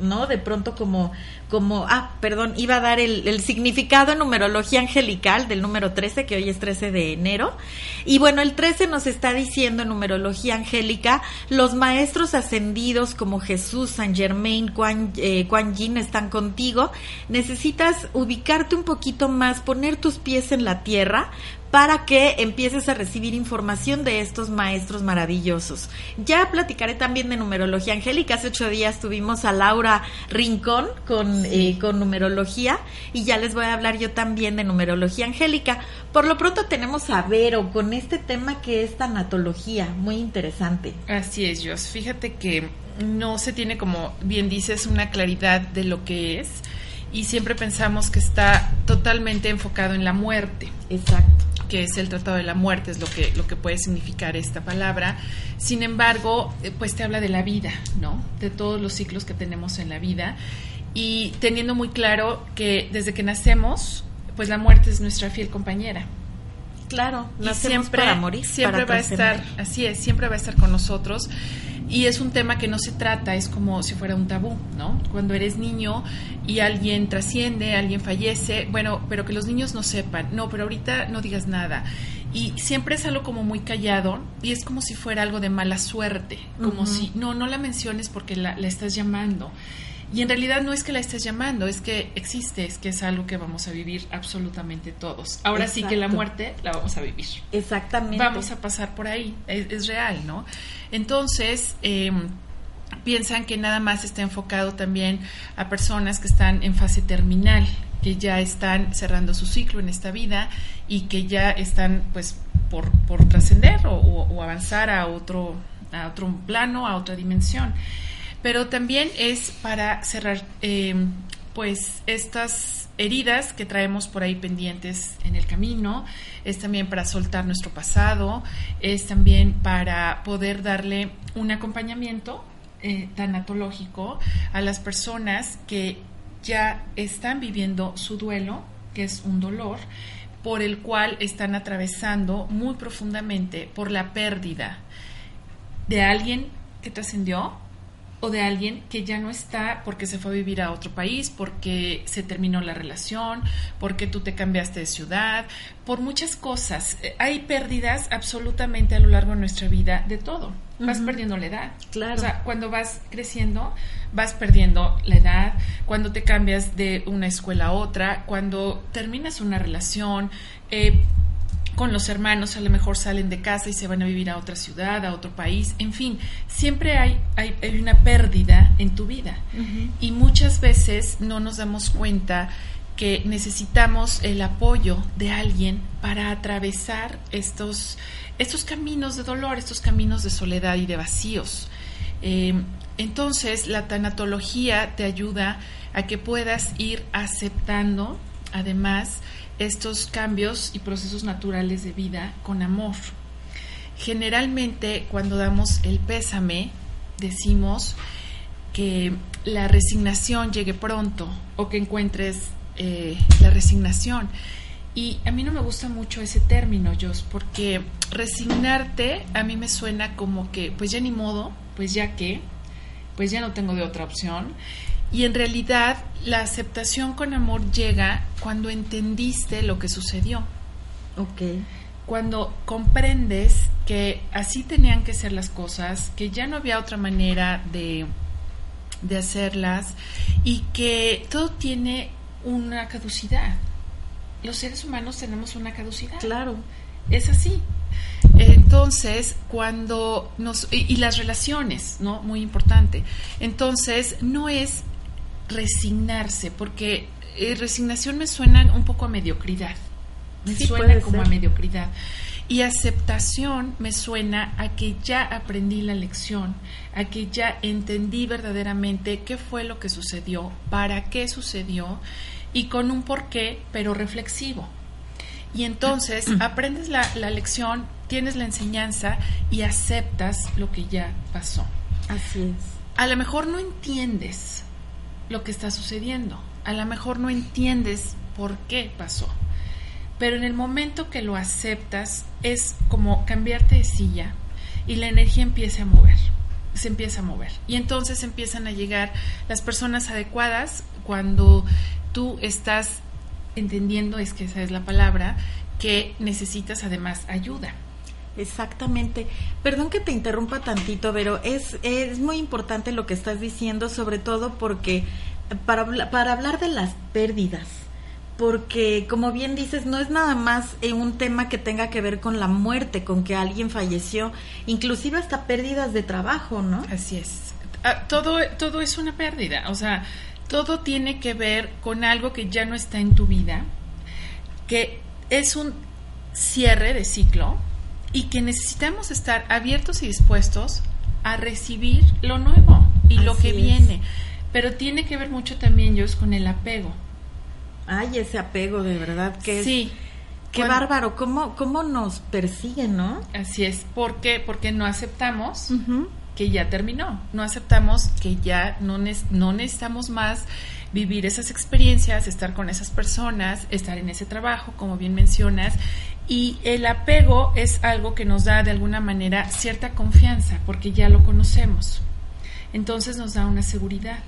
¿no? De pronto como, como, ah, perdón, iba a dar el, significado en numerología angelical del número 13, que hoy es 13 de enero. Y bueno, el 13 nos está diciendo en numerología angélica, los maestros ascendidos como Jesús, San Germain, Quan, eh, Yin están contigo. Necesitas ubicarte un poquito más, poner tus pies en la tierra para que empieces a recibir información de estos maestros maravillosos. Ya platicaré también de numerología angélica. Hace ocho días tuvimos a Laura Rincón con, eh, con numerología y ya les voy a hablar yo también de numerología angélica. Por lo pronto tenemos a Vero con este tema que es tanatología, muy interesante. Así es, Jos. Fíjate que no se tiene, como bien dices, una claridad de lo que es y siempre pensamos que está totalmente enfocado en la muerte. Exacto que es el tratado de la muerte, es lo que, lo que puede significar esta palabra. Sin embargo, eh, pues te habla de la vida, ¿no? De todos los ciclos que tenemos en la vida y teniendo muy claro que desde que nacemos, pues la muerte es nuestra fiel compañera. Claro, y siempre, para morir, siempre va a estar, así es, siempre va a estar con nosotros y es un tema que no se trata, es como si fuera un tabú, ¿no? Cuando eres niño y alguien trasciende, alguien fallece, bueno, pero que los niños no sepan, no, pero ahorita no digas nada. Y siempre es algo como muy callado y es como si fuera algo de mala suerte, como si, no, no la menciones porque la, la estás llamando. Y en realidad no es que la estés llamando, es que existe, es que es algo que vamos a vivir absolutamente todos. Ahora sí que la muerte la vamos a vivir. Exactamente. Vamos a pasar por ahí, es, real, ¿no? Entonces, em, piensan que nada más está enfocado también a personas que están en fase terminal, que ya están cerrando su ciclo en esta vida y que ya están pues por, por trascender o, o avanzar a otro, a otro plano, a otra dimensión pero también es para cerrar em, pues estas heridas que traemos por ahí pendientes en el camino, es también para soltar nuestro pasado, es también para poder darle un acompañamiento eh, tanatológico a las personas que ya están viviendo su duelo, que es un dolor, por el cual están atravesando muy profundamente por la pérdida de alguien que trascendió, o de alguien que ya no está porque se fue a vivir a otro país, porque se terminó la relación, porque tú te cambiaste de ciudad, por muchas cosas. Eh, hay pérdidas absolutamente a lo largo de nuestra vida de todo. Vas perdiendo la edad. Claro. O sea, cuando vas creciendo, vas perdiendo la edad, cuando te cambias de una escuela a otra, cuando terminas una relación, eh, con los hermanos a lo mejor salen de casa y se van a vivir a otra ciudad, a otro país, en fin, siempre hay, hay, una pérdida en tu vida. Y muchas veces no nos damos cuenta que necesitamos el apoyo de alguien para atravesar estos, estos caminos de dolor, estos caminos de soledad y de vacíos. Eh, entonces, la tanatología te ayuda a que puedas ir aceptando, además, estos cambios y procesos naturales de vida con amor. Generalmente cuando damos el pésame decimos que la resignación llegue pronto o que encuentres eh, la resignación. Y a mí no me gusta mucho ese término, Jos, porque resignarte a mí me suena como que, pues ya ni modo, pues ya que, pues ya no tengo de otra opción. Y en realidad la aceptación con amor llega cuando entendiste lo que sucedió. Ok. Cuando comprendes que así tenían que ser las cosas, que ya no había otra manera de, de hacerlas y que todo tiene una caducidad. Los seres humanos tenemos una caducidad. Claro. Es así. Entonces, cuando nos... Y, y, las relaciones, ¿no? Muy importante. Entonces, no es resignarse, porque eh, resignación me suena un poco a mediocridad, me suena como a mediocridad. Y aceptación me suena a que ya aprendí la lección, a que ya entendí verdaderamente qué fue lo que sucedió, para qué sucedió y con un porqué, pero reflexivo. Y entonces aprendes la, la lección, tienes la enseñanza y aceptas lo que ya pasó. Así es. A lo mejor no entiendes lo que está sucediendo, a lo mejor no entiendes por qué pasó, pero en el momento que lo aceptas es como cambiarte de silla y la energía empieza a mover, se empieza a mover. Y entonces empiezan a llegar las personas adecuadas cuando tú estás entendiendo, es que esa es la palabra, que necesitas además ayuda. Exactamente. Perdón que te interrumpa tantito, pero es, es muy importante lo que estás diciendo, sobre todo porque para, para hablar de las pérdidas, porque como bien dices, no es nada más un tema que tenga que ver con la muerte, con que alguien falleció, inclusive hasta pérdidas de trabajo, ¿no? Así es. Ah, todo, todo es una pérdida, o sea, todo tiene que ver con algo que ya no está en tu vida, que es un cierre de ciclo y que necesitamos estar abiertos y dispuestos a recibir lo nuevo y lo que viene. Pero tiene que ver mucho también, Jos, con el apego. Ay, ese apego, de verdad, que sí. Qué bárbaro, ¿Cómo, cómo nos persiguen, ¿no? Así es, ¿por qué? Porque no aceptamos que ya terminó, no aceptamos que ya no, no necesitamos más vivir esas experiencias, estar con esas personas, estar en ese trabajo, como bien mencionas, y el apego es algo que nos da de alguna manera cierta confianza, porque ya lo conocemos. Entonces nos da una seguridad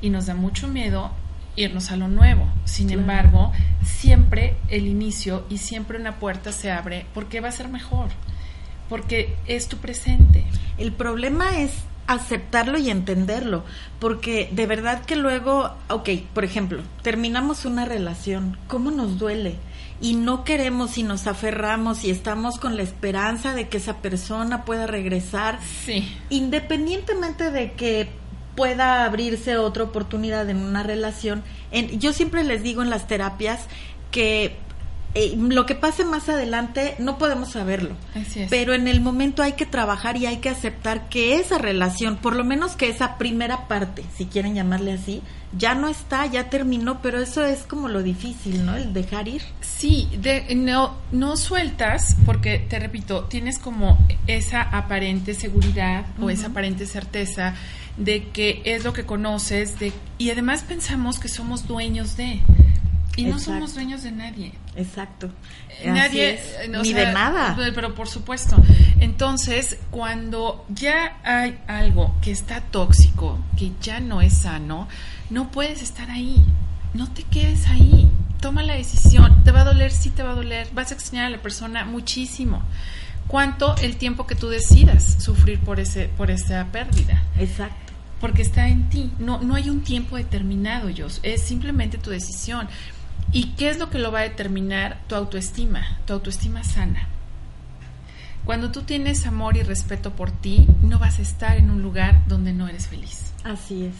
y nos da mucho miedo irnos a lo nuevo. Sin embargo, siempre el inicio y siempre una puerta se abre porque va a ser mejor, porque es tu presente. El problema es aceptarlo y entenderlo, porque de verdad que luego, ok, por ejemplo, terminamos una relación, ¿cómo nos duele? Y no queremos y nos aferramos y estamos con la esperanza de que esa persona pueda regresar, sí. independientemente de que pueda abrirse otra oportunidad en una relación. En, yo siempre les digo en las terapias que eh, lo que pase más adelante no podemos saberlo. Pero en el momento hay que trabajar y hay que aceptar que esa relación, por lo menos que esa primera parte, si quieren llamarle así, ya no está, ya terminó, pero eso es como lo difícil, ¿no? El dejar ir. Sí, de, no, no sueltas porque, te repito, tienes como esa aparente seguridad o esa aparente certeza de que es lo que conoces de, y además pensamos que somos dueños de y no somos dueños de nadie. Exacto. Nadie, ni de nada. Pero por supuesto. Entonces, cuando ya hay algo que está tóxico, que ya no es sano, no puedes estar ahí. No te quedes ahí. Toma la decisión. Te va a doler, sí te va a doler. Vas a extrañar a la persona muchísimo. ¿Cuánto el tiempo que tú decidas sufrir por ese por esa pérdida? Exacto. Porque está en ti. No, no hay un tiempo determinado, yo. Es simplemente tu decisión. ¿Y qué es lo que lo va a determinar? Tu autoestima, tu autoestima sana. Cuando tú tienes amor y respeto por ti, no vas a estar en un lugar donde no eres feliz. Así es.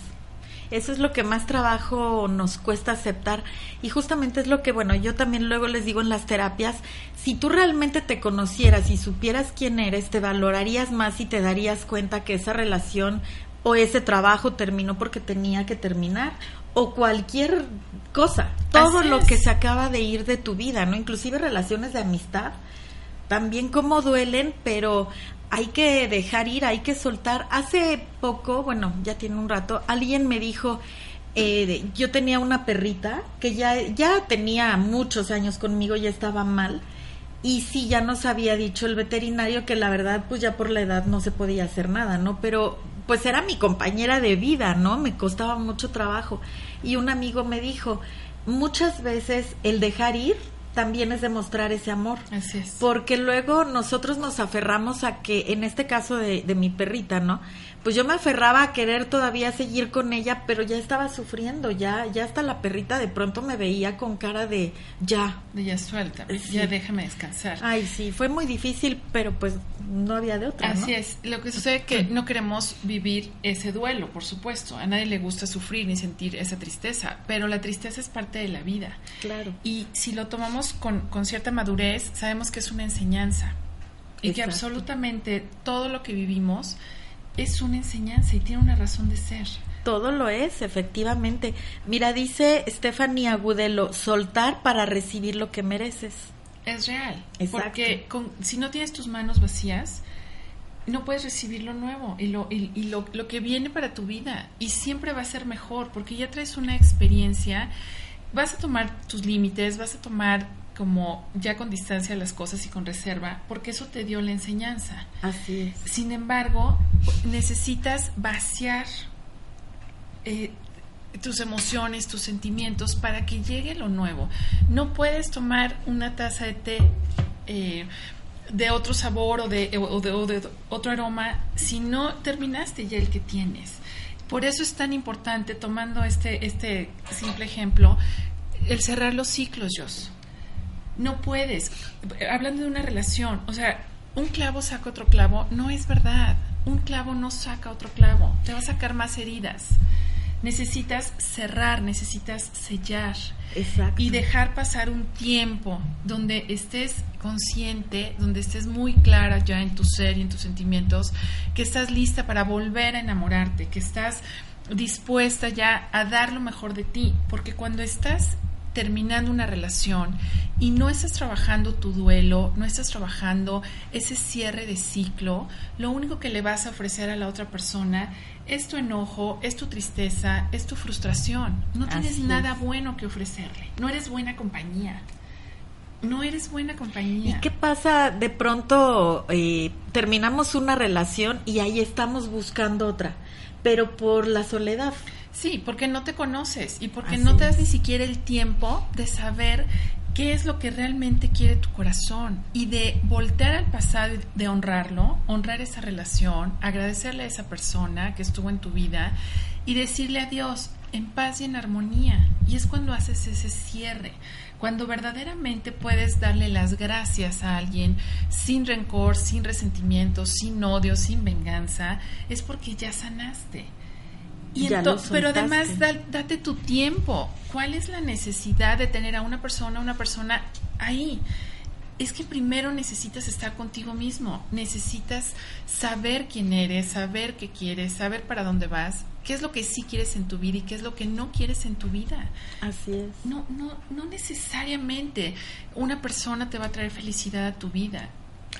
Eso es lo que más trabajo nos cuesta aceptar y justamente es lo que, bueno, yo también luego les digo en las terapias, si tú realmente te conocieras y supieras quién eres, te valorarías más y te darías cuenta que esa relación o ese trabajo terminó porque tenía que terminar o cualquier cosa, todo lo que se acaba de ir de tu vida, ¿no? Inclusive relaciones de amistad, también como duelen, pero hay que dejar ir, hay que soltar. Hace poco, bueno, ya tiene un rato, alguien me dijo, eh, yo tenía una perrita que ya, ya tenía muchos años conmigo, ya estaba mal. Y sí, ya nos había dicho el veterinario que la verdad, pues ya por la edad no se podía hacer nada, ¿no? Pero pues era mi compañera de vida, ¿no? Me costaba mucho trabajo. Y un amigo me dijo, muchas veces el dejar ir también es demostrar ese amor. Así es. Porque luego nosotros nos aferramos a que, en este caso de, de mi perrita, ¿no? Pues yo me aferraba a querer todavía seguir con ella, pero ya estaba sufriendo, ya, ya hasta la perrita de pronto me veía con cara de ya. De ya suelta, ya déjame descansar. Ay, sí, fue muy difícil, pero pues no había de otra. Así es, lo que sucede es que no queremos vivir ese duelo, por supuesto, a nadie le gusta sufrir ni sentir esa tristeza, pero la tristeza es parte de la vida. Claro. Y si lo tomamos con, con cierta madurez, sabemos que es una enseñanza y que absolutamente todo lo que vivimos es una enseñanza y tiene una razón de ser. Todo lo es, efectivamente. Mira, dice Stephanie Agudelo, soltar para recibir lo que mereces. Es real. Porque si no tienes tus manos vacías, no puedes recibir lo nuevo y, lo, y, lo, lo, que viene para tu vida. Y siempre va a ser mejor porque ya traes una experiencia. Vas a tomar tus límites, vas a tomar como ya con distancia las cosas y con reserva, porque eso te dio la enseñanza. Así es. Sin embargo, necesitas vaciar eh, tus emociones, tus sentimientos para que llegue lo nuevo. No puedes tomar una taza de té eh, de otro sabor o de, o de otro aroma si no terminaste ya el que tienes. Por eso es tan importante, tomando este, este simple ejemplo, el cerrar los ciclos, Jos no puedes. Hablando de una relación, o sea, un clavo saca otro clavo, no es verdad. Un clavo no saca otro clavo, te va a sacar más heridas. Necesitas cerrar, necesitas sellar Exacto. y dejar pasar un tiempo donde estés consciente, donde estés muy clara ya en tu ser y en tus sentimientos, que estás lista para volver a enamorarte, que estás dispuesta ya a dar lo mejor de ti, porque cuando estás terminando una relación y no estás trabajando tu duelo, no estás trabajando ese cierre de ciclo, lo único que le vas a ofrecer a la otra persona es tu enojo, es tu tristeza, es tu frustración. No tienes nada bueno que ofrecerle. No eres buena compañía. No eres buena compañía. ¿Y qué pasa de pronto eh, terminamos una relación y ahí estamos buscando otra, pero por la soledad? Sí, porque no te conoces y porque no te das ni siquiera el tiempo de saber qué es lo que realmente quiere tu corazón. Y de voltear al pasado y de honrarlo, honrar esa relación, agradecerle a esa persona que estuvo en tu vida y decirle adiós en paz y en armonía. Y es cuando haces ese cierre, cuando verdaderamente puedes darle las gracias a alguien sin rencor, sin resentimiento, sin odio, sin venganza, es porque ya sanaste pero además date tu tiempo. ¿Cuál es la necesidad de tener a una persona, una persona ahí? Es que primero necesitas estar contigo mismo, necesitas saber quién eres, saber qué quieres, saber para dónde vas, qué es lo que sí quieres en tu vida y qué es lo que no quieres en tu vida. Así es. No, no, no necesariamente una persona te va a traer felicidad a tu vida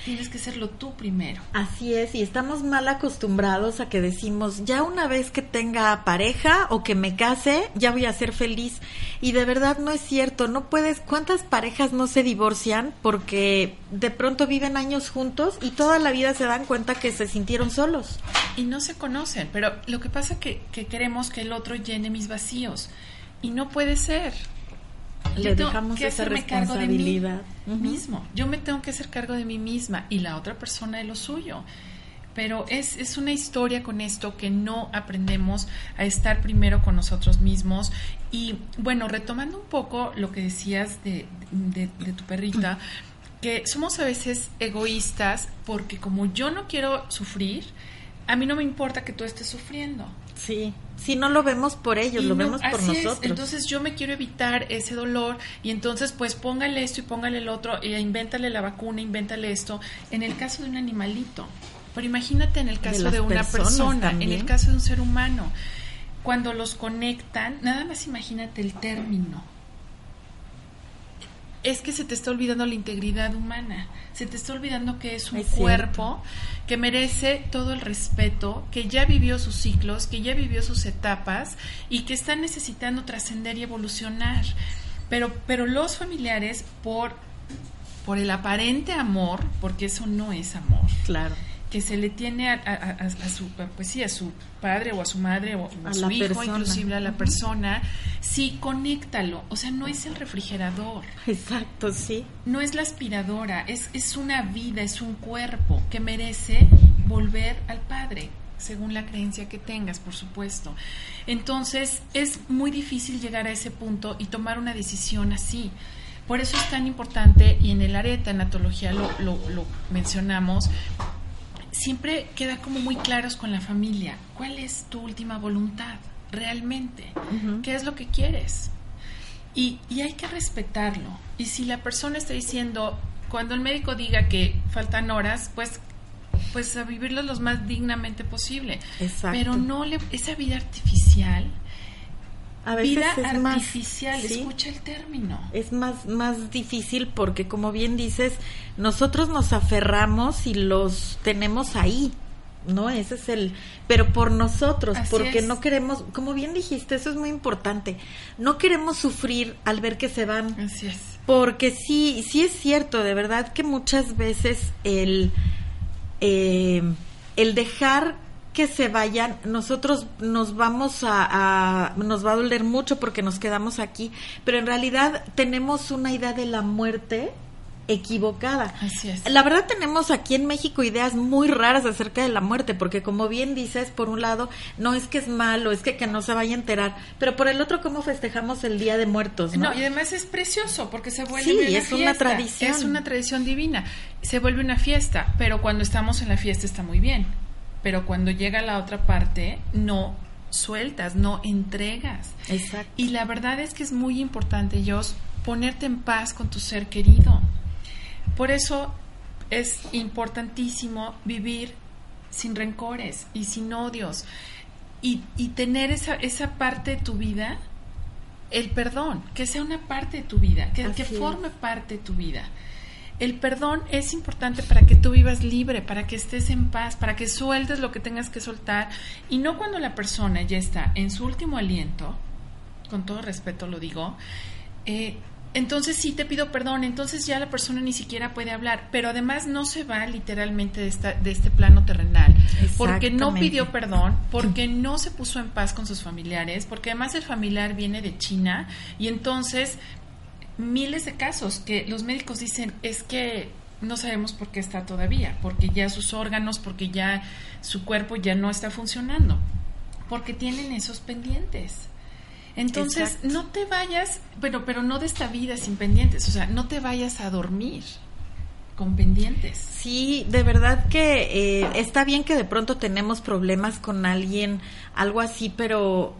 Tienes que serlo tú primero. Así es, y estamos mal acostumbrados a que decimos, ya una vez que tenga pareja o que me case, ya voy a ser feliz. Y de verdad no es cierto, no puedes, ¿cuántas parejas no se divorcian porque de pronto viven años juntos y toda la vida se dan cuenta que se sintieron solos? Y no se conocen, pero lo que pasa es que, que queremos que el otro llene mis vacíos. Y no puede ser le dejamos esa de mí mismo. Yo me tengo que hacer cargo de mí misma y la otra persona de lo suyo. Pero es, es una historia con esto que no aprendemos a estar primero con nosotros mismos. Y bueno, retomando un poco lo que decías de, de, de tu perrita, que somos a veces egoístas porque como yo no quiero sufrir, a mí no me importa que tú estés sufriendo. Sí, si no lo vemos por ellos, lo vemos por nosotros. Entonces yo me quiero evitar ese dolor y entonces pues póngale esto y póngale el otro, e invéntale la vacuna, invéntale esto. En el caso de un animalito, pero imagínate en el caso de, una persona, en el caso de un ser humano, cuando los conectan, nada más imagínate el término es que se te está olvidando la integridad humana, se te está olvidando que es un cuerpo que merece todo el respeto, que ya vivió sus ciclos, que ya vivió sus etapas y que está necesitando trascender y evolucionar. Pero, pero los familiares, por, por el aparente amor, porque eso no es amor. Claro que se le tiene a, su pues sí a su padre o a su madre o a, su hijo inclusive a la persona sí conéctalo. O sea no es el refrigerador. Exacto sí. No es la aspiradora es es una vida es un cuerpo que merece volver al padre según la creencia que tengas, por supuesto. Entonces, es muy difícil llegar a ese punto y tomar una decisión así. Por eso es tan importante, y en el área de tanatología lo, lo, lo mencionamos, siempre queda como muy claros con la familia. ¿Cuál es tu última voluntad realmente? ¿Qué es lo que quieres? Y, y, hay que respetarlo. Y si la persona está diciendo, cuando el médico diga que faltan horas, pues pues a vivirlo lo más dignamente posible. Exacto. Pero no le, esa vida artificial, A veces vida es artificial, más, ¿sí? escucha el término. es más, más difícil porque, como bien dices, nosotros nos aferramos y los tenemos ahí, ¿no? Ese es el... Pero por nosotros, Así porque es. no queremos, como bien dijiste, eso es muy importante, no queremos sufrir al ver que se van. Así es. Porque sí, sí es cierto, de verdad que muchas veces el, eh, el dejar que se vayan, nosotros nos vamos a, a- nos va a doler mucho porque nos quedamos aquí, pero en realidad tenemos una idea de la muerte equivocada. Así es. La verdad tenemos aquí en México ideas muy raras acerca de la muerte, porque como bien dices, por un lado, no es que es malo, es que, que no se vaya a enterar, pero por el otro, ¿cómo festejamos el Día de Muertos? No, No, y además es precioso porque se vuelve Sí, una es una tradición. Es una tradición divina. Se vuelve una fiesta, pero cuando estamos en la fiesta está muy bien. Pero cuando llega la otra parte, no sueltas, no entregas. Exacto. Y la verdad es que es muy importante, Jos, ponerte en paz con tu ser querido. Por eso es importantísimo vivir sin rencores y sin odios y, y tener esa, esa parte de tu vida, el perdón, que sea una parte de tu vida, que, que forme parte de tu vida. El perdón es importante para que tú vivas libre, para que estés en paz, para que sueltes lo que tengas que soltar. Y no cuando la persona ya está en su último aliento, con todo respeto lo digo, eh, entonces sí te pido perdón, entonces ya la persona ni siquiera puede hablar, pero además no se va literalmente de, esta, de este plano terrenal, porque no pidió perdón, porque no se puso en paz con sus familiares, porque además el familiar viene de China y entonces miles de casos que los médicos dicen es que no sabemos por qué está todavía, porque ya sus órganos, porque ya su cuerpo ya no está funcionando, porque tienen esos pendientes. Entonces, Exacto. no te vayas, pero, pero no de esta vida sin pendientes, o sea, no te vayas a dormir con pendientes. Sí, de verdad que eh, está bien que de pronto tenemos problemas con alguien, algo así, pero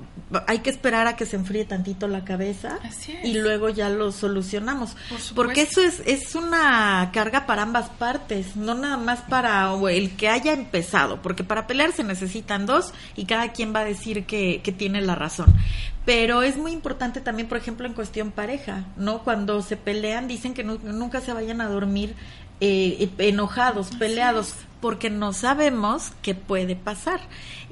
hay que esperar a que se enfríe tantito la cabeza y luego ya lo solucionamos. Por. Porque eso es, es una carga para ambas partes, no nada más para el que haya empezado, porque para pelear se necesitan dos y cada quien va a decir que, que tiene la razón. Pero es muy importante también, por ejemplo, en cuestión pareja, ¿no? Cuando se pelean, dicen que nu- nunca se vayan a dormir eh, enojados, peleados, porque no sabemos qué puede pasar.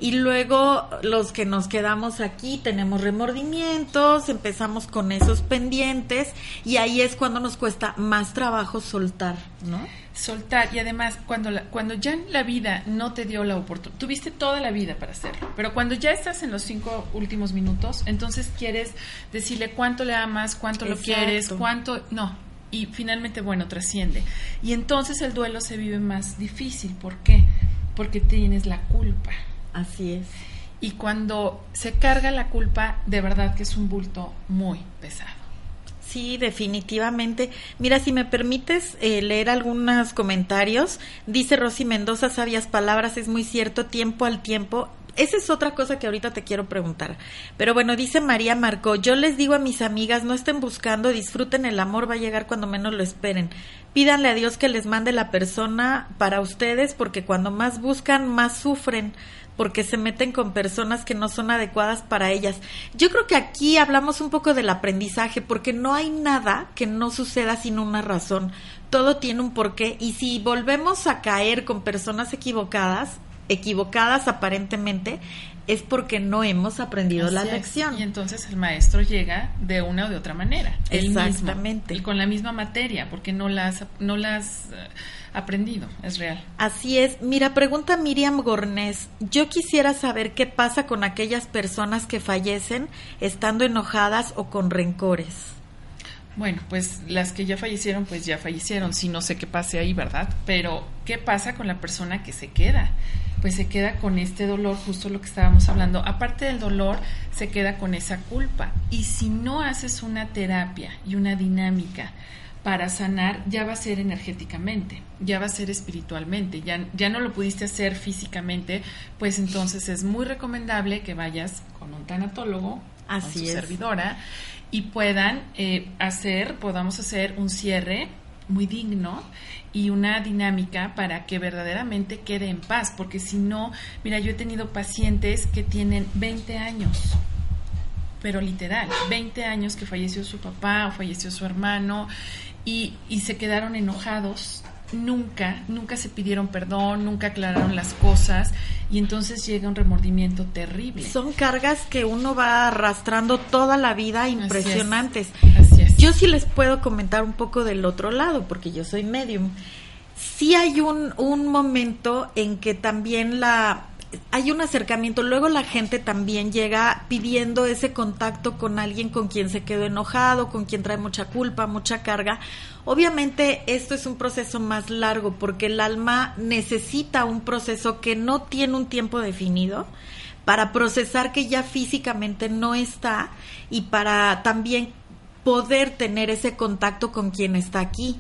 Y luego los que nos quedamos aquí tenemos remordimientos, empezamos con esos pendientes y ahí es cuando nos cuesta más trabajo soltar, ¿no? soltar y además cuando la, cuando ya la vida no te dio la oportunidad tuviste toda la vida para hacerlo pero cuando ya estás en los cinco últimos minutos entonces quieres decirle cuánto le amas cuánto lo quieres cuánto no y finalmente bueno trasciende y entonces el duelo se vive más difícil ¿por qué? porque tienes la culpa Así es. y cuando se carga la culpa de verdad que es un bulto muy pesado Sí, definitivamente. Mira, si me permites eh, leer algunos comentarios, dice Rosy Mendoza, sabias palabras, es muy cierto, tiempo al tiempo. Esa es otra cosa que ahorita te quiero preguntar. Pero bueno, dice María Marcó, yo les digo a mis amigas, no estén buscando, disfruten el amor, va a llegar cuando menos lo esperen. Pídanle a Dios que les mande la persona para ustedes, porque cuando más buscan, más sufren porque se meten con personas que no son adecuadas para ellas. Yo creo que aquí hablamos un poco del aprendizaje, porque no hay nada que no suceda sin una razón. Todo tiene un porqué y si volvemos a caer con personas equivocadas, equivocadas aparentemente, es porque no hemos aprendido la es. lección. Y entonces el maestro llega de una o de otra manera. él mismo, Exactamente. y con la misma materia, porque no la has, no la has eh, aprendido, es real. Así es. Mira, pregunta Miriam Gornés. Yo quisiera saber qué pasa con aquellas personas que fallecen estando enojadas o con rencores. Bueno, pues las que ya fallecieron, pues ya fallecieron. Sí, no sé qué pase ahí, ¿verdad? Pero, ¿qué pasa con la persona que se queda? Pues se queda con este dolor, justo lo que estábamos hablando. Aparte del dolor, se queda con esa culpa. Y si no haces una terapia y una dinámica para sanar, ya va a ser energéticamente, ya va a ser espiritualmente, ya, ya no lo pudiste hacer físicamente, pues entonces es muy recomendable que vayas con un tanatólogo, con Así su es. servidora, y puedan eh, hacer, podamos hacer un cierre muy digno y una dinámica para que verdaderamente quede en paz, porque si no, mira, yo he tenido pacientes que tienen 20 años, pero literal, 20 años que falleció su papá o falleció su hermano y, y se quedaron enojados nunca, nunca se pidieron perdón, nunca aclararon las cosas y entonces llega un remordimiento terrible. Son cargas que uno va arrastrando toda la vida impresionantes. Así es. Yo sí les puedo comentar un poco del otro lado porque yo soy medium. Sí hay un, un momento en que también la hay un acercamiento, luego la gente también llega pidiendo ese contacto con alguien con quien se quedó enojado, con quien trae mucha culpa, mucha carga, Obviamente esto es un proceso más largo porque el alma necesita un proceso que no tiene un tiempo definido para procesar que ya físicamente no está y para también poder tener ese contacto con quien está aquí.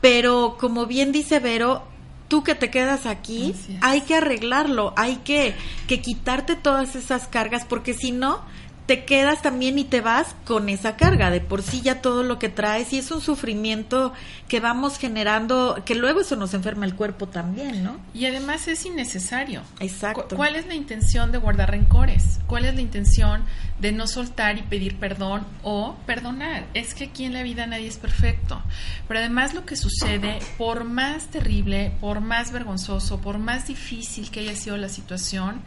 Pero como bien dice Vero, tú que te quedas aquí, hay que arreglarlo, hay que, que quitarte todas esas cargas porque si no, te quedas también y te vas con esa carga de por sí ya todo lo que traes y es un sufrimiento que vamos generando que luego eso nos enferma el cuerpo también, ¿no? Y además es innecesario. Exacto. ¿Cuál es la intención de guardar rencores? ¿Cuál es la intención de no soltar y pedir perdón o perdonar? Es que aquí en la vida nadie es perfecto. Pero además lo que sucede, por más terrible, por más vergonzoso, por más difícil que haya sido la situación,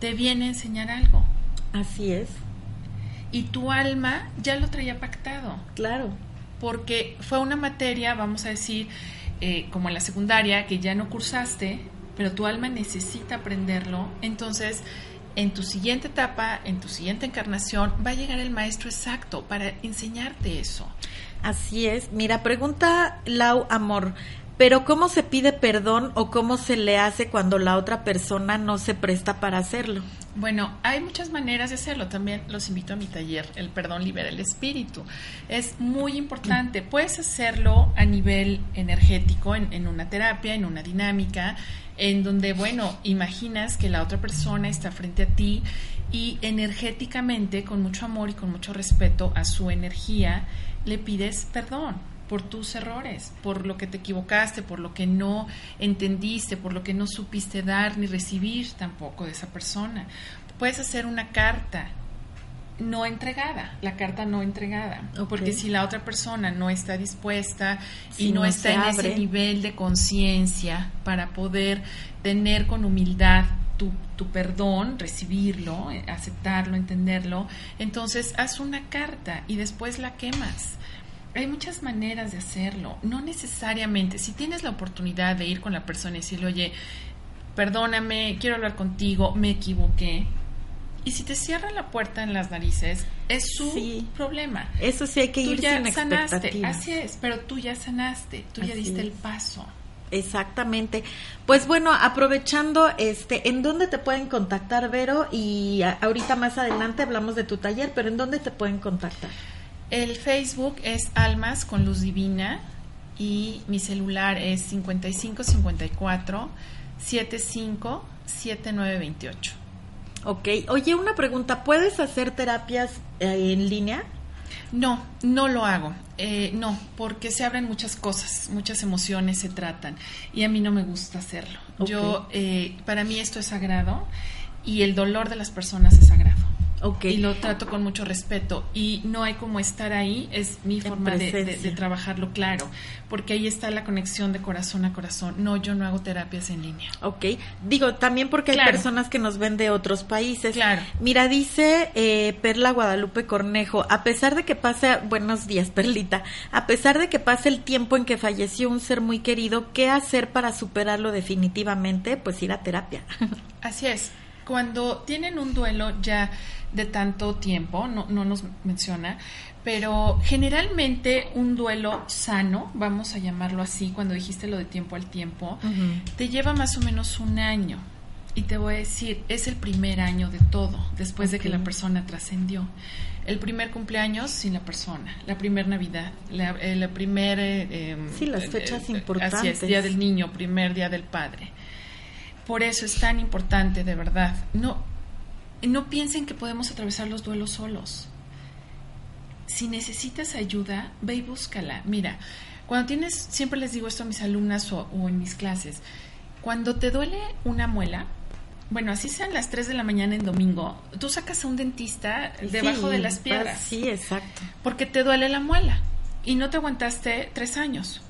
te viene a enseñar algo. Así es y tu alma ya lo traía pactado. Claro. Porque fue una materia, vamos a decir, eh, como en la secundaria, que ya no cursaste, pero tu alma necesita aprenderlo. Entonces, en tu siguiente etapa, en tu siguiente encarnación, va a llegar el maestro exacto para enseñarte eso. Así es. Mira, pregunta Lau Amor, pero ¿cómo se pide perdón o cómo se le hace cuando la otra persona no se presta para hacerlo? Bueno, hay muchas maneras de hacerlo. También los invito a mi taller, El perdón libera el espíritu. Es muy importante. Puedes hacerlo a nivel energético, en, en una terapia, en una dinámica, en donde, bueno, imaginas que la otra persona está frente a ti y energéticamente, con mucho amor y con mucho respeto a su energía, le pides perdón por tus errores, por lo que te equivocaste, por lo que no entendiste, por lo que no supiste dar ni recibir tampoco de esa persona. Puedes hacer una carta no entregada, la carta no entregada, porque si la otra persona no está dispuesta y no, está en ese nivel de conciencia para poder tener con humildad tu, tu, perdón, recibirlo, eh, aceptarlo, entenderlo, entonces haz una carta y después la quemas hay muchas maneras de hacerlo. No necesariamente, si tienes la oportunidad de ir con la persona y decirle, oye, perdóname, quiero hablar contigo, me equivoqué. Y si te cierran la puerta en las narices, es su problema. Eso sí hay que tú ir ya sin sanaste, así es, pero tú ya sanaste, tú ya diste el paso. Exactamente. Pues bueno, aprovechando este, ¿en dónde te pueden contactar, Vero? Y ahorita más adelante hablamos de tu taller, pero ¿en dónde te pueden contactar? El Facebook es Almas con Luz Divina y mi celular es 5554 75 7928. Ok, oye, una pregunta, ¿puedes hacer terapias eh, en línea? No, no lo hago. Eh, no, porque se abren muchas cosas, muchas emociones se tratan y a mí no me gusta hacerlo. Yo, eh, para mí esto es sagrado y el dolor de las personas es sagrado. Okay. Y lo trato con mucho respeto. Y no hay como estar ahí, es mi forma de, trabajarlo claro, porque ahí está la conexión de corazón a corazón. No, yo no hago terapias en línea. Ok, digo, también porque hay personas que nos ven de otros países. Claro. Mira, dice eh, Perla Guadalupe Cornejo, a pesar de que pase, buenos días, Perlita, a pesar de que pase el tiempo en que falleció un ser muy querido, ¿qué hacer para superarlo definitivamente? Pues ir a terapia. Así es. Cuando tienen un duelo ya de tanto tiempo, no, no nos menciona, pero generalmente un duelo sano, vamos a llamarlo así, cuando dijiste lo de tiempo al tiempo, te lleva más o menos un año. Y te voy a decir, es el primer año de todo, después de que la persona trascendió. El primer cumpleaños sin la persona, la primera Navidad, la, eh, primera... Eh, sí, las fechas importantes. Así es, Día del Niño, primer Día del Padre. Por eso es tan importante, de verdad. No, no piensen que podemos atravesar los duelos solos. Si necesitas ayuda, ve y búscala. Mira, Cuando tienes, siempre les digo esto a mis alumnas o, en mis clases, cuando te duele una muela, bueno, así sean las 3 de la mañana en domingo, tú sacas a un dentista debajo de las pues, piedras. sí, exacto. Porque te duele la muela y no te aguantaste tres años.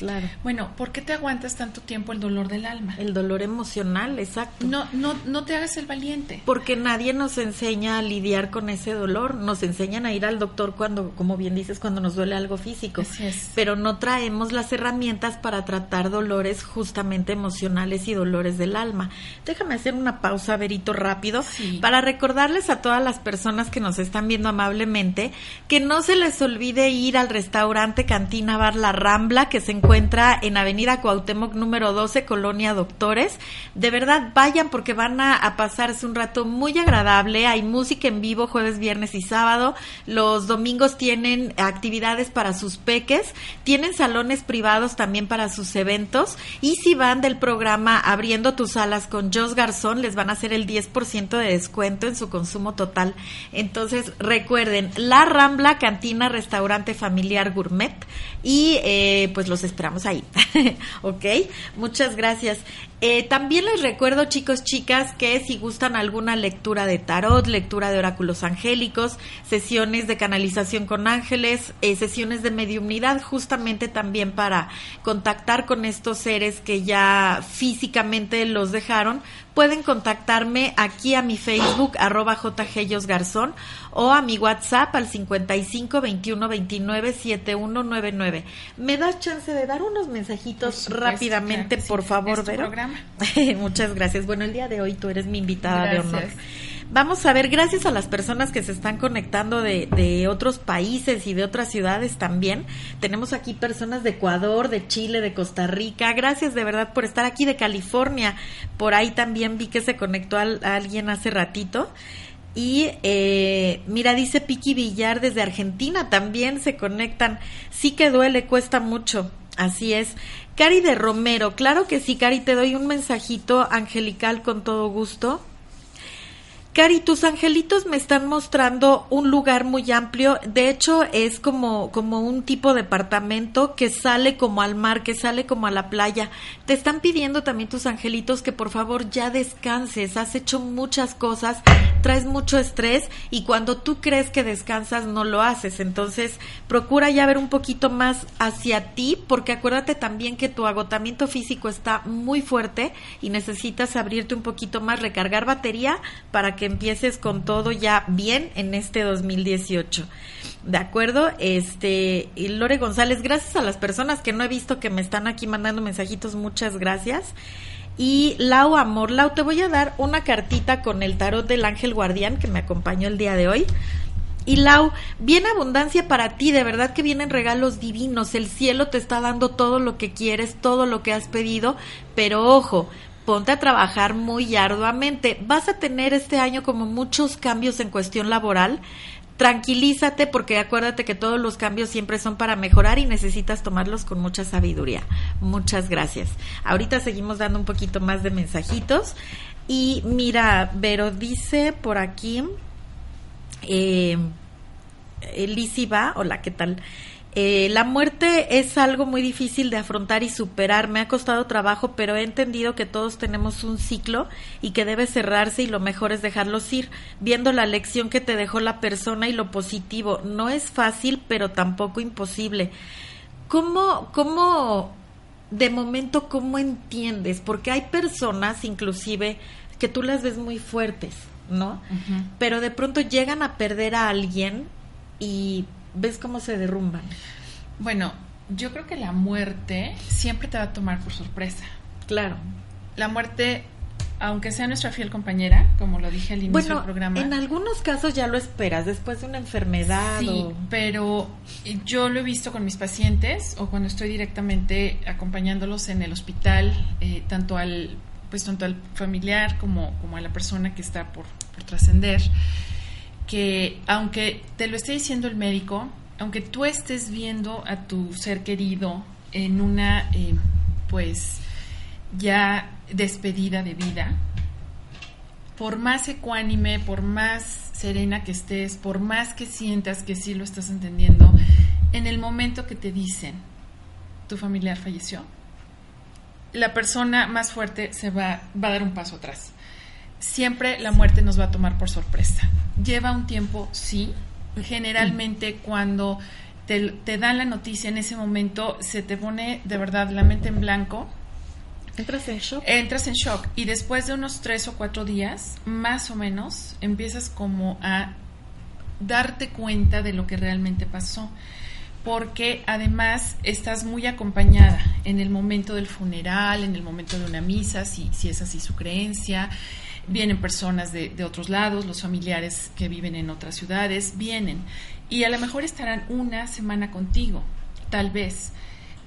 Claro. Bueno, ¿por qué te aguantas tanto tiempo el dolor del alma? El dolor emocional, exacto. No, no, no te hagas el valiente. Porque nadie nos enseña a lidiar con ese dolor. Nos enseñan a ir al doctor cuando, como bien dices, cuando nos duele algo físico. Así es. Pero no traemos las herramientas para tratar dolores justamente emocionales y dolores del alma. Déjame hacer una pausa, Verito, rápido, para recordarles a todas las personas que nos están viendo amablemente que no se les olvide ir al restaurante Cantina Bar La Rambla que se encuentra encuentra en Avenida Cuauhtémoc número 12, Colonia Doctores. De verdad, vayan porque van a, pasarse un rato muy agradable. Hay música en vivo jueves, viernes y sábado. Los domingos tienen actividades para sus peques. Tienen salones privados también para sus eventos. Y si van del programa Abriendo tus alas con Jos Garzón, les van a hacer el 10% de descuento en su consumo total. Entonces, recuerden, La Rambla, cantina, restaurante familiar gourmet. Y eh, pues los esperamos ahí. ok, muchas gracias. Eh, también les recuerdo, chicos, chicas, que si gustan alguna lectura de tarot, lectura de oráculos angélicos, sesiones de canalización con ángeles, eh, sesiones de mediumnidad, justamente también para contactar con estos seres que ya físicamente los dejaron, pueden contactarme aquí a mi Facebook, arroba Garzón, o a mi WhatsApp al 55 21 29 7199. ¿Me das chance de dar unos mensajitos rápidamente, por favor, Vero? Muchas gracias. Bueno, el día de hoy tú eres mi invitada de honor. Vamos a ver, gracias a las personas que se están conectando de, de, otros países y de otras ciudades también. Tenemos aquí personas de Ecuador, de Chile, de Costa Rica. Gracias de verdad por estar aquí de California. Por ahí también vi que se conectó a, alguien hace ratito. Y eh, mira, dice Piki Villar desde Argentina, también se conectan. Sí que duele, cuesta mucho. Así es. Cari de Romero, claro que sí, Cari, te doy un mensajito angelical con todo gusto. Cari, tus angelitos me están mostrando un lugar muy amplio. De hecho, es como, como un tipo de departamento que sale como al mar, que sale como a la playa. Te están pidiendo también tus angelitos que por favor ya descanses. Has hecho muchas cosas, traes mucho estrés y cuando tú crees que descansas no lo haces. Entonces, procura ya ver un poquito más hacia ti, porque acuérdate también que tu agotamiento físico está muy fuerte y necesitas abrirte un poquito más, recargar batería para que que empieces con todo ya bien en este 2018. ¿De acuerdo? Este, y Lore González, gracias a las personas que no he visto que me están aquí mandando mensajitos, muchas gracias. Y Lau Amor, Lau, te voy a dar una cartita con el tarot del ángel guardián que me acompañó el día de hoy. Y Lau, viene abundancia para ti, de verdad que vienen regalos divinos, el cielo te está dando todo lo que quieres, todo lo que has pedido, pero ojo, ponte a trabajar muy arduamente. Vas a tener este año como muchos cambios en cuestión laboral. Tranquilízate porque acuérdate que todos los cambios siempre son para mejorar y necesitas tomarlos con mucha sabiduría. Muchas gracias. Ahorita seguimos dando un poquito más de mensajitos. Y mira, Vero dice por aquí, eh, va, hola, ¿qué tal? Eh, la muerte es algo muy difícil de afrontar y superar. Me ha costado trabajo, pero he entendido que todos tenemos un ciclo y que debe cerrarse y lo mejor es dejarlos ir, viendo la lección que te dejó la persona y lo positivo. No es fácil, pero tampoco imposible. ¿Cómo, cómo, de momento, cómo entiendes? Porque hay personas, inclusive, que tú las ves muy fuertes, ¿no? Pero de pronto llegan a perder a alguien y ves cómo se derrumban. Bueno, yo creo que la muerte siempre te va a tomar por sorpresa. Claro. La muerte, aunque sea nuestra fiel compañera, como lo dije al inicio del programa. En algunos casos ya lo esperas, después de una enfermedad. Sí, pero yo lo he visto con mis pacientes o cuando estoy directamente acompañándolos en el hospital, eh, tanto al pues tanto al familiar como, como a la persona que está por, por trascender que aunque te lo esté diciendo el médico, aunque tú estés viendo a tu ser querido en una, eh, pues, ya despedida de vida, por más ecuánime, por más serena que estés, por más que sientas que sí lo estás entendiendo, en el momento que te dicen, tu familiar falleció, la persona más fuerte se va, va a dar un paso atrás. Siempre la muerte nos va a tomar por sorpresa. Lleva un tiempo, sí. Generalmente cuando te, te dan la noticia en ese momento se te pone de verdad la mente en blanco. Entras en shock. Entras en shock y después de unos tres o cuatro días, más o menos, empiezas como a darte cuenta de lo que realmente pasó porque además estás muy acompañada en el momento del funeral, en el momento de una misa, si, si es así su creencia. Vienen personas de, de, otros lados, los familiares que viven en otras ciudades, vienen. Y a lo mejor estarán una semana contigo, tal vez.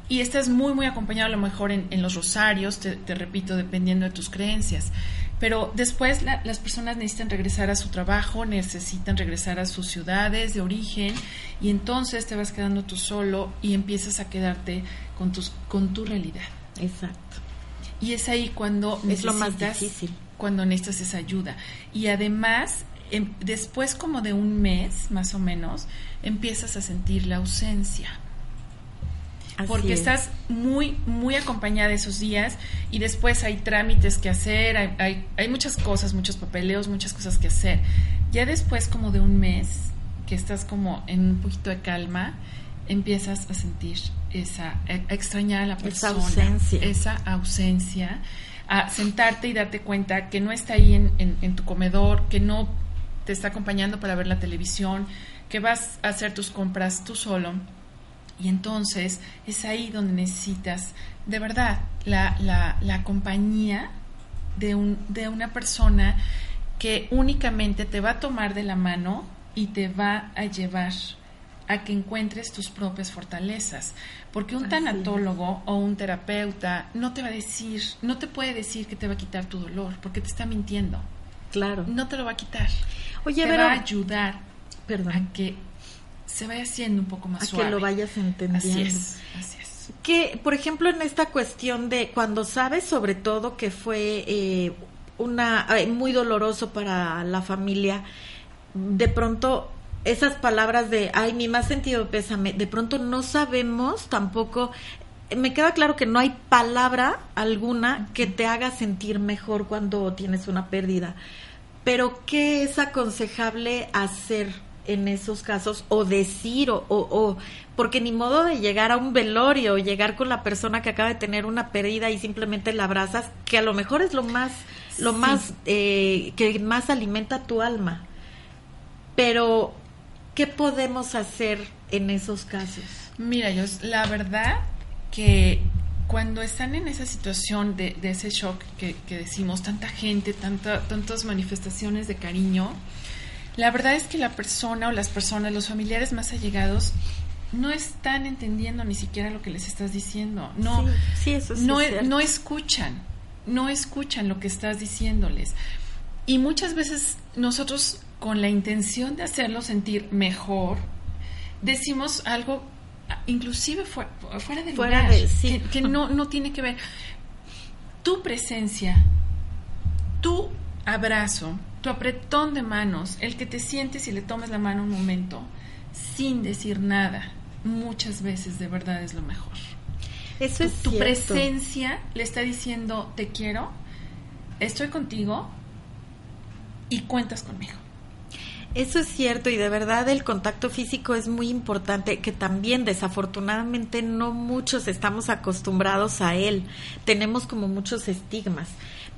Y estás muy, muy acompañado a lo mejor en, en los rosarios, te, te, repito, dependiendo de tus creencias. Pero después la, las personas necesitan regresar a su trabajo, necesitan regresar a sus ciudades de origen y entonces te vas quedando tú solo y empiezas a quedarte con, tus, con tu realidad. Exacto. Y es ahí cuando es lo más difícil. Cuando necesitas esa ayuda. Y además, em, después como de un mes, más o menos, empiezas a sentir la ausencia. Así porque es. estás muy, muy acompañada esos días y después hay trámites que hacer, hay, hay, hay, muchas cosas, muchos papeleos, muchas cosas que hacer. Ya después como de un mes, que estás como en un poquito de calma, empiezas a sentir esa, a extrañar a la persona, esa ausencia. Esa ausencia, a sentarte y darte cuenta que no está ahí en, en, tu comedor, que no te está acompañando para ver la televisión, que vas a hacer tus compras tú solo. Y entonces es ahí donde necesitas de verdad la, la, la compañía de, un, de una persona que únicamente te va a tomar de la mano y te va a llevar a que encuentres tus propias fortalezas. Porque un tanatólogo o un terapeuta no te va a decir, no te puede decir que te va a quitar tu dolor, porque te está mintiendo. Claro. No te lo va a quitar. Oye, te pero, va a ayudar perdón. a que se vaya haciendo un poco más a suave. que lo vayas entendiendo. Así es, así es. Que, por ejemplo, en esta cuestión de cuando sabes sobre todo que fue eh, una eh, muy doloroso para la familia, de pronto esas palabras de, ay, mi más sentido pésame, de pronto no sabemos tampoco me queda claro que no hay palabra alguna que te haga sentir mejor cuando tienes una pérdida. Pero, ¿qué es aconsejable hacer en esos casos o decir o, o, o, porque ni modo de llegar a un velorio, llegar con la persona que acaba de tener una pérdida y simplemente la abrazas, que a lo mejor es lo más, lo Sí. más, eh, que más alimenta tu alma. Pero, ¿qué podemos hacer en esos casos? Mira, yo la verdad que cuando están en esa situación de, de ese shock que, que, decimos, tanta gente, tanta, tantas manifestaciones de cariño, la verdad es que la persona o las personas, los familiares más allegados, no están entendiendo ni siquiera lo que les estás diciendo. No, sí, sí, eso sí no, es cierto. no escuchan, no escuchan lo que estás diciéndoles. Y muchas veces nosotros, con la intención de hacerlo sentir mejor, decimos algo inclusive fuera, fuera de fuera lugar, de, sí. que, que no, no tiene que ver. Tu presencia, tu abrazo, tu apretón de manos, el que te sientes y le tomes la mano un momento sin decir nada, muchas veces de verdad es lo mejor. Eso es tu, tu cierto. presencia le está diciendo te quiero, estoy contigo y cuentas conmigo. Eso es cierto y de verdad el contacto físico es muy importante, que también desafortunadamente no muchos estamos acostumbrados a él. Tenemos como muchos estigmas.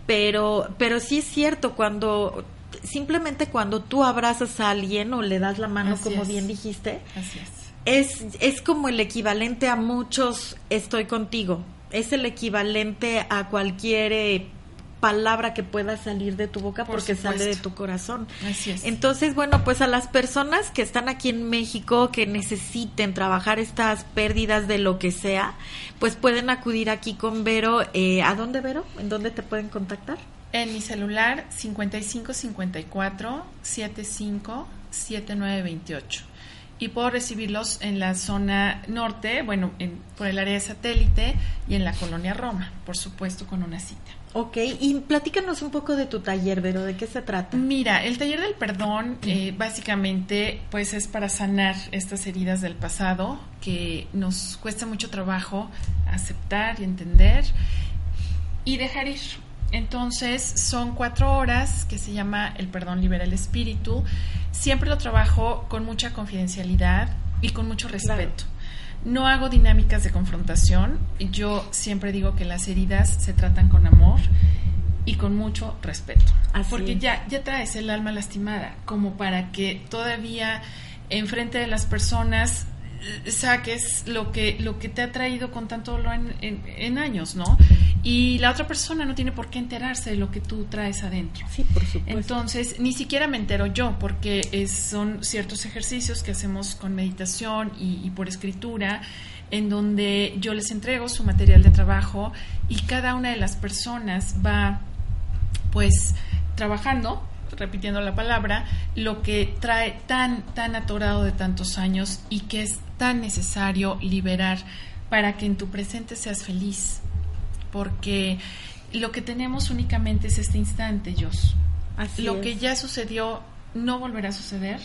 Pero, pero sí es cierto, cuando simplemente cuando tú abrazas a alguien o le das la mano, Así como es. bien dijiste, Así es. es, es como el equivalente a muchos estoy contigo. Es el equivalente a cualquier eh, palabra que pueda salir de tu boca Por porque supuesto. sale de tu corazón. Así es. Entonces, bueno, pues a las personas que están aquí en México, que necesiten trabajar estas pérdidas de lo que sea, pues pueden acudir aquí con Vero. Eh, ¿A dónde, Vero? ¿En dónde te pueden contactar? En mi celular 5554 75 7928. y puedo recibirlos en la zona norte, bueno, en, por el área de satélite y en la colonia Roma, por supuesto, con una cita. Ok, y platícanos un poco de tu taller, Vero, ¿de qué se trata? Mira, el taller del perdón eh, básicamente pues es para sanar estas heridas del pasado que nos cuesta mucho trabajo aceptar y entender y dejar ir. Entonces son cuatro horas que se llama El perdón libera el espíritu. Siempre lo trabajo con mucha confidencialidad y con mucho respeto. No hago dinámicas de confrontación. Yo siempre digo que las heridas se tratan con amor y con mucho respeto. porque ya, ya traes el alma lastimada, como para que todavía enfrente de las personas saques lo que, lo que te ha traído con tanto dolor en, años, ¿no? Y la otra persona no tiene por qué enterarse de lo que tú traes adentro. Sí, por supuesto. Entonces, ni siquiera me entero yo, porque son ciertos ejercicios que hacemos con meditación y, y por escritura, en donde yo les entrego su material de trabajo y cada una de las personas va, pues, trabajando repitiendo la palabra, lo que trae tan, tan atorado de tantos años y que es tan necesario liberar para que en tu presente seas feliz. Porque lo que tenemos únicamente es este instante, Dios. lo que ya sucedió no volverá a suceder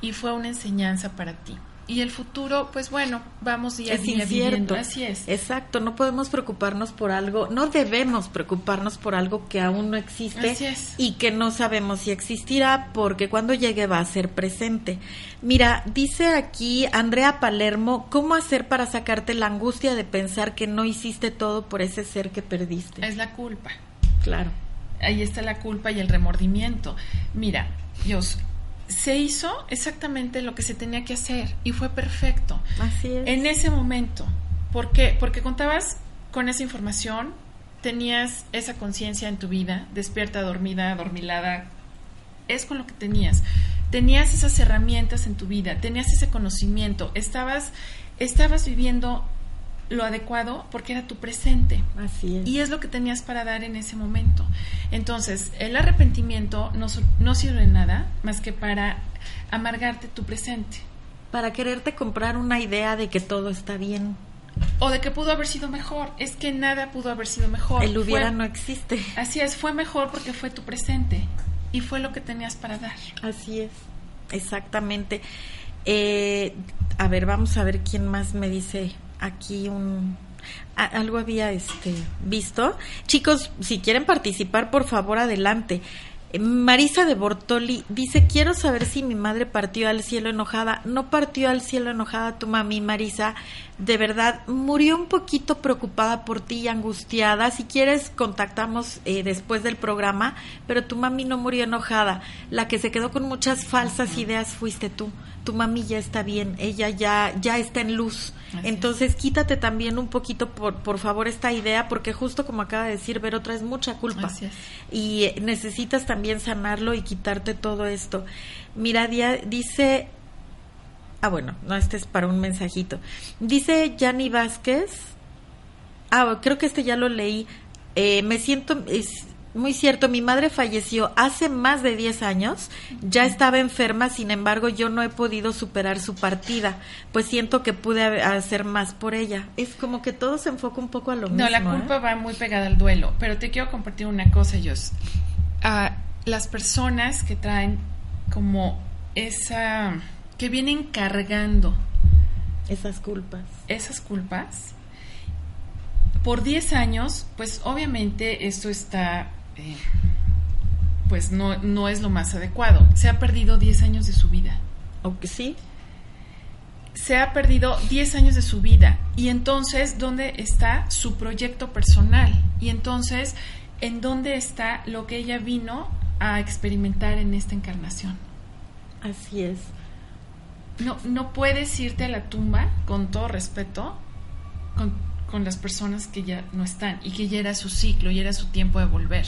y fue una enseñanza para ti y el futuro, pues bueno, vamos día a día viviendo. Así es. Exacto, no podemos preocuparnos por algo, no debemos preocuparnos por algo que aún no existe y que no sabemos si existirá porque cuando llegue va a ser presente. Mira, dice aquí Andrea Palermo, ¿cómo hacer para sacarte la angustia de pensar que no hiciste todo por ese ser que perdiste? Es la culpa. Claro. Ahí está la culpa y el remordimiento. Mira, Dios, se hizo exactamente lo que se tenía que hacer y fue perfecto. Así es. En ese momento. ¿Por qué? Porque contabas con esa información, tenías esa conciencia en tu vida, despierta, dormida, dormilada, es con lo que tenías. Tenías esas herramientas en tu vida, tenías ese conocimiento, estabas, estabas viviendo lo adecuado porque era tu presente. Así es. Y es lo que tenías para dar en ese momento. Entonces, el arrepentimiento no, no sirve nada más que para amargarte tu presente. Para quererte comprar una idea de que todo está bien. O de que pudo haber sido mejor. Es que nada pudo haber sido mejor. El hubiera no existe. Así es, fue mejor porque fue tu presente. Y fue lo que tenías para dar. Así es, exactamente. Eh, a ver, vamos a ver quién más me dice aquí un algo había este visto. Chicos, si quieren participar, por favor, adelante. Marisa de Bortoli dice, quiero saber si mi madre partió al cielo enojada. No partió al cielo enojada tu mami, Marisa. De verdad, murió un poquito preocupada por ti y angustiada. Si quieres, contactamos eh, después del programa, pero tu mami no murió enojada. La que se quedó con muchas falsas ideas fuiste tú tu mami ya está bien, ella ya, ya está en luz. Entonces quítate también un poquito, por, por favor, esta idea, porque justo como acaba de decir Ver otra es mucha culpa. Y necesitas también sanarlo y quitarte todo esto. Mira, dice... Ah, bueno, no, este es para un mensajito. Dice Yanni Vázquez. Ah, creo que este ya lo leí. Eh, me siento, muy cierto, mi madre falleció hace más de 10 años, ya estaba enferma, sin embargo yo no he podido superar su partida, pues siento que pude hacer más por ella. Es como que todo se enfoca un poco a lo mismo. No, la culpa ¿eh? va muy pegada al duelo, pero te quiero compartir una cosa, Jos. A las personas que traen como esa, que vienen cargando esas culpas. Esas culpas. Por 10 años, pues obviamente esto está este, pues no, no es lo más adecuado. Se ha perdido 10 años de su vida. Aunque sí. Se ha perdido 10 años de su vida. Y entonces, ¿dónde está su proyecto personal? Y entonces, ¿en dónde está lo que ella vino a experimentar en esta encarnación? Así es. No, no puedes irte a la tumba, con todo respeto, con con las personas que ya no están y que ya era su ciclo, y era su tiempo de volver.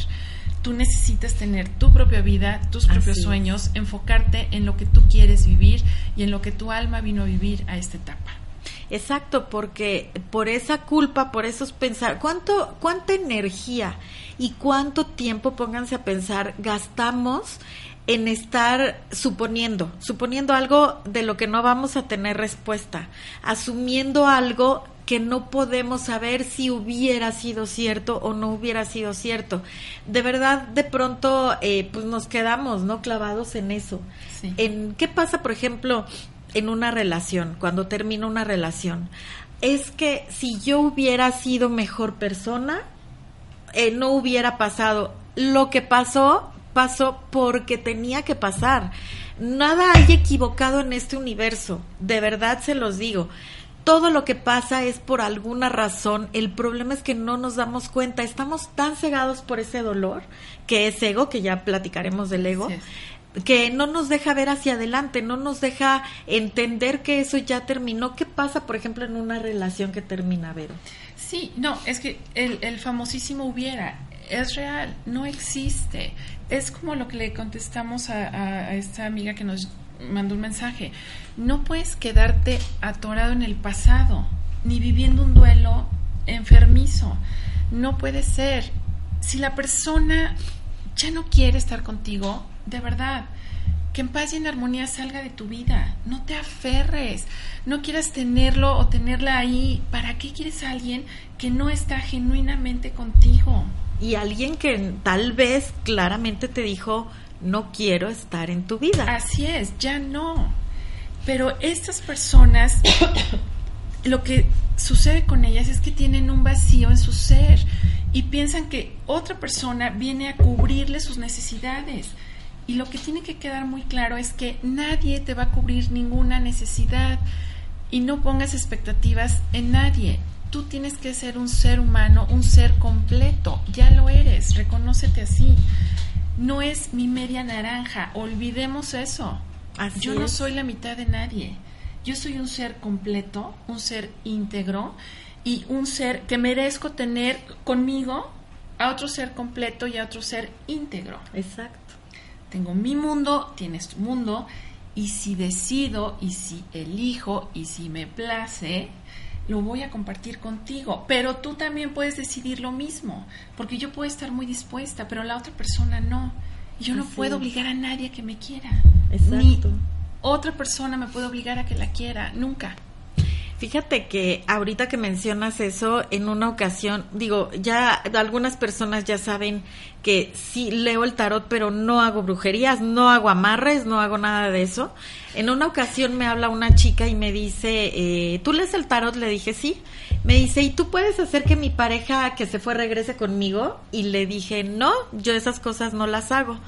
Tú necesitas tener tu propia vida, tus propios sueños, enfocarte en lo que tú quieres vivir y en lo que tu alma vino a vivir a esta etapa. Exacto, porque por esa culpa, por esos pensar, ¿cuánto, cuánta energía y cuánto tiempo, pónganse a pensar, gastamos en estar suponiendo, suponiendo algo de lo que no vamos a tener respuesta, asumiendo algo que no podemos saber si hubiera sido cierto o no hubiera sido cierto. De verdad, de pronto, eh, pues nos quedamos, ¿no? Clavados en eso. En qué pasa, por ejemplo, en una relación, cuando termina una relación. Es que si yo hubiera sido mejor persona, eh, no hubiera pasado. Lo que pasó, pasó porque tenía que pasar. Nada hay equivocado en este universo, de verdad se los digo todo lo que pasa es por alguna razón. El problema es que no nos damos cuenta. Estamos tan cegados por ese dolor, que es ego, que ya platicaremos del ego, que no nos deja ver hacia adelante, no nos deja entender que eso ya terminó. ¿Qué pasa, por ejemplo, en una relación que termina, Vero? Sí, no, es que el, el famosísimo hubiera es real, no existe. Es como lo que le contestamos a, a esta amiga que nos mandó un mensaje. No puedes quedarte atorado en el pasado, ni viviendo un duelo enfermizo. No puede ser. Si la persona ya no quiere estar contigo, de verdad, que en paz y en armonía salga de tu vida. No te aferres. No quieras tenerlo o tenerla ahí. ¿Para qué quieres a alguien que no está genuinamente contigo? Y alguien que tal vez claramente te dijo, no quiero estar en tu vida. Así es, ya no. Pero estas personas, lo que sucede con ellas es que tienen un vacío en su ser y piensan que otra persona viene a cubrirle sus necesidades. Y lo que tiene que quedar muy claro es que nadie te va a cubrir ninguna necesidad y no pongas expectativas en nadie. Tú tienes que ser un ser humano, un ser completo. Ya lo eres, reconócete así no es mi media naranja, olvidemos eso. Yo no soy la mitad de nadie. Yo soy un ser completo, un ser íntegro y un ser que merezco tener conmigo a otro ser completo y a otro ser íntegro. Exacto. Tengo mi mundo, tienes tu mundo y si decido y si elijo y si me place, lo voy a compartir contigo, pero tú también puedes decidir lo mismo, porque yo puedo estar muy dispuesta, pero la otra persona no. Yo no puedo obligar a nadie a que me quiera. Exacto. Ni otra persona me puede obligar a que la quiera, nunca. Fíjate que ahorita que mencionas eso, en una ocasión, digo, ya algunas personas ya saben que sí leo el tarot, pero no hago brujerías, no hago amarres, no hago nada de eso. En una ocasión me habla una chica y me dice, eh, ¿tú lees el tarot? Le dije, sí. Me dice, ¿y tú puedes hacer que mi pareja que se fue regrese conmigo? Y le dije, no, yo esas cosas no las hago.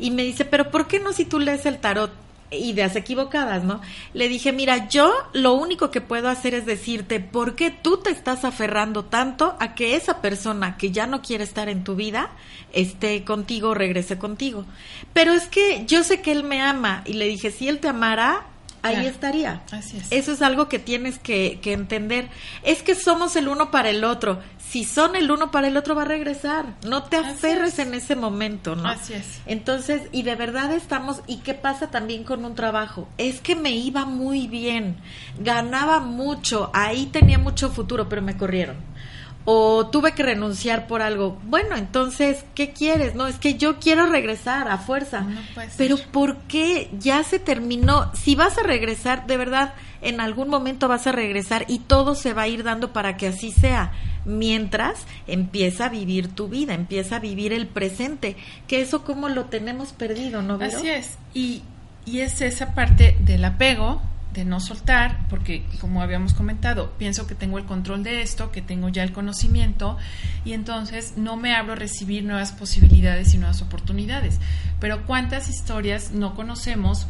Y me dice, ¿pero por qué no si tú lees el tarot? Ideas equivocadas, ¿no? Le dije, mira, yo lo único que puedo hacer es decirte por qué tú te estás aferrando tanto a que esa persona que ya no quiere estar en tu vida esté contigo, regrese contigo. Pero es que yo sé que él me ama y le dije, si él te amara, ahí estaría. Así es. Eso es algo que tienes que, que, entender. Es que somos el uno para el otro. Si son el uno para el otro, va a regresar. No te aferres en ese momento, ¿no? Así es. Entonces, y de verdad estamos, ¿y qué pasa también con un trabajo? Es que me iba muy bien, ganaba mucho, ahí tenía mucho futuro, pero me corrieron o tuve que renunciar por algo. Bueno, entonces, ¿qué quieres? No, es que yo quiero regresar a fuerza. Pero ¿por qué ya se terminó? Si vas a regresar, de verdad, en algún momento vas a regresar y todo se va a ir dando para que así sea. Mientras empieza a vivir tu vida, empieza a vivir el presente, que eso como lo tenemos perdido, ¿no? Así es. Y, y es esa parte del apego, de no soltar, porque como habíamos comentado, pienso que tengo el control de esto, que tengo ya el conocimiento y entonces no me abro a recibir nuevas posibilidades y nuevas oportunidades. Pero cuántas historias no conocemos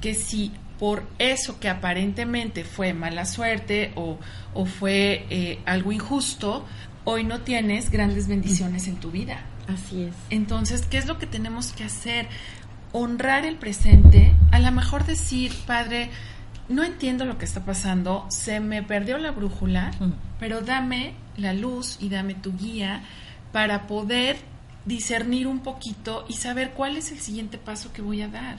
que si por eso que aparentemente fue mala suerte o, o fue eh, algo injusto, hoy no tienes grandes bendiciones en tu vida. Así es. Entonces, ¿qué es lo que tenemos que hacer? Honrar el presente, a lo mejor decir, Padre, no entiendo lo que está pasando, se me perdió la brújula, pero dame la luz y dame tu guía para poder discernir un poquito y saber cuál es el siguiente paso que voy a dar.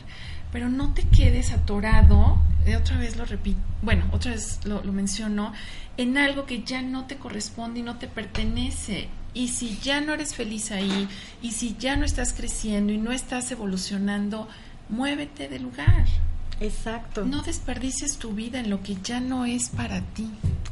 Pero no te quedes atorado, eh, otra vez lo repito, bueno, otra vez lo, lo menciono, en algo que ya no te corresponde y no te pertenece. Y si ya no eres feliz ahí, y si ya no estás creciendo y no estás evolucionando, muévete del lugar. Exacto. No desperdicies tu vida en lo que ya no es para ti.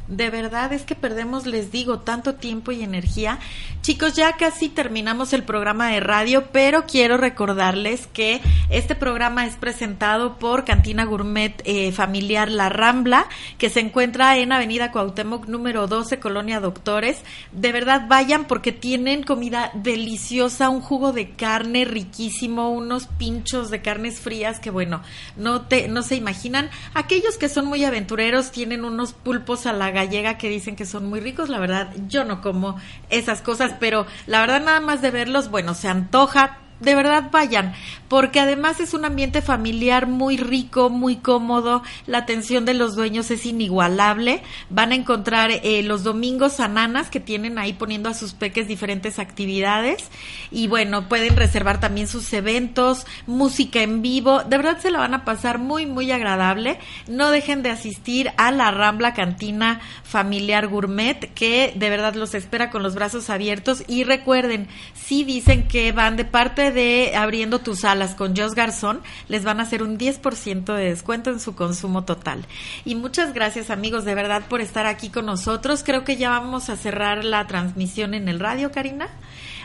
De verdad es que perdemos, les digo, tanto tiempo y energía. Chicos, ya casi terminamos el programa de radio, pero quiero recordarles que este programa es presentado por Cantina Gourmet eh, Familiar La Rambla, que se encuentra en Avenida Cuauhtémoc número 12, Colonia Doctores. De verdad, vayan porque tienen comida deliciosa, un jugo de carne riquísimo, unos pinchos de carnes frías que, bueno, no te no se imaginan. Aquellos que son muy aventureros tienen unos pulpos a la gallega que dicen que son muy ricos. La verdad, yo no como esas cosas, pero la verdad nada más de verlos, bueno, se antoja de verdad vayan, porque además es un ambiente familiar muy rico, muy cómodo, la atención de los dueños es inigualable, van a encontrar eh, los domingos ananas que tienen ahí poniendo a sus peques diferentes actividades y bueno, pueden reservar también sus eventos, música en vivo, de verdad se la van a pasar muy, muy agradable, no dejen de asistir a la Rambla Cantina Familiar Gourmet, que de verdad los espera con los brazos abiertos y recuerden, si dicen que van de parte de Abriendo tus alas con Jos Garzón, les van a hacer un 10% de descuento en su consumo total. Y muchas gracias amigos de verdad por estar aquí con nosotros. Creo que ya vamos a cerrar la transmisión en el radio, Karina.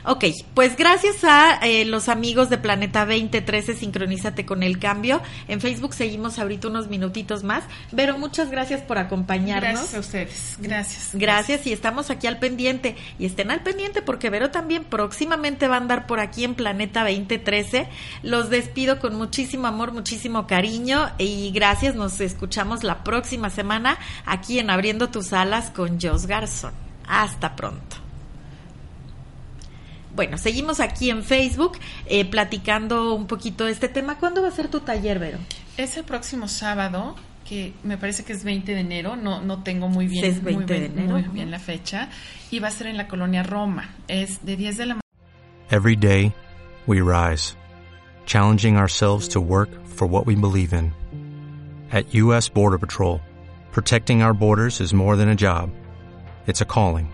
Ok, pues gracias a eh, los amigos de Planeta 2013, sincronízate con el cambio. En Facebook seguimos ahorita unos minutitos más. Pero muchas gracias por acompañarnos. Gracias a ustedes. Gracias. Gracias y estamos aquí al pendiente. Y estén al pendiente porque Vero también próximamente va a andar por aquí en Planeta 2013. Los despido con muchísimo amor, muchísimo cariño y gracias. Nos escuchamos la próxima semana aquí en Abriendo tus alas con Jos Garzón. Hasta pronto. Bueno, seguimos aquí en Facebook eh, platicando un poquito de este tema. ¿Cuándo va a ser tu taller, Vero? Es el próximo sábado, que me parece que es 20 de enero, no, no tengo muy bien, es 20 muy, bien, de enero. muy bien la fecha, y va a ser en la colonia Roma. Es de 10 de la Every day, we rise, challenging ourselves to work for what we believe in. At U.S. Border Patrol, protecting our borders is more than a job, it's a calling.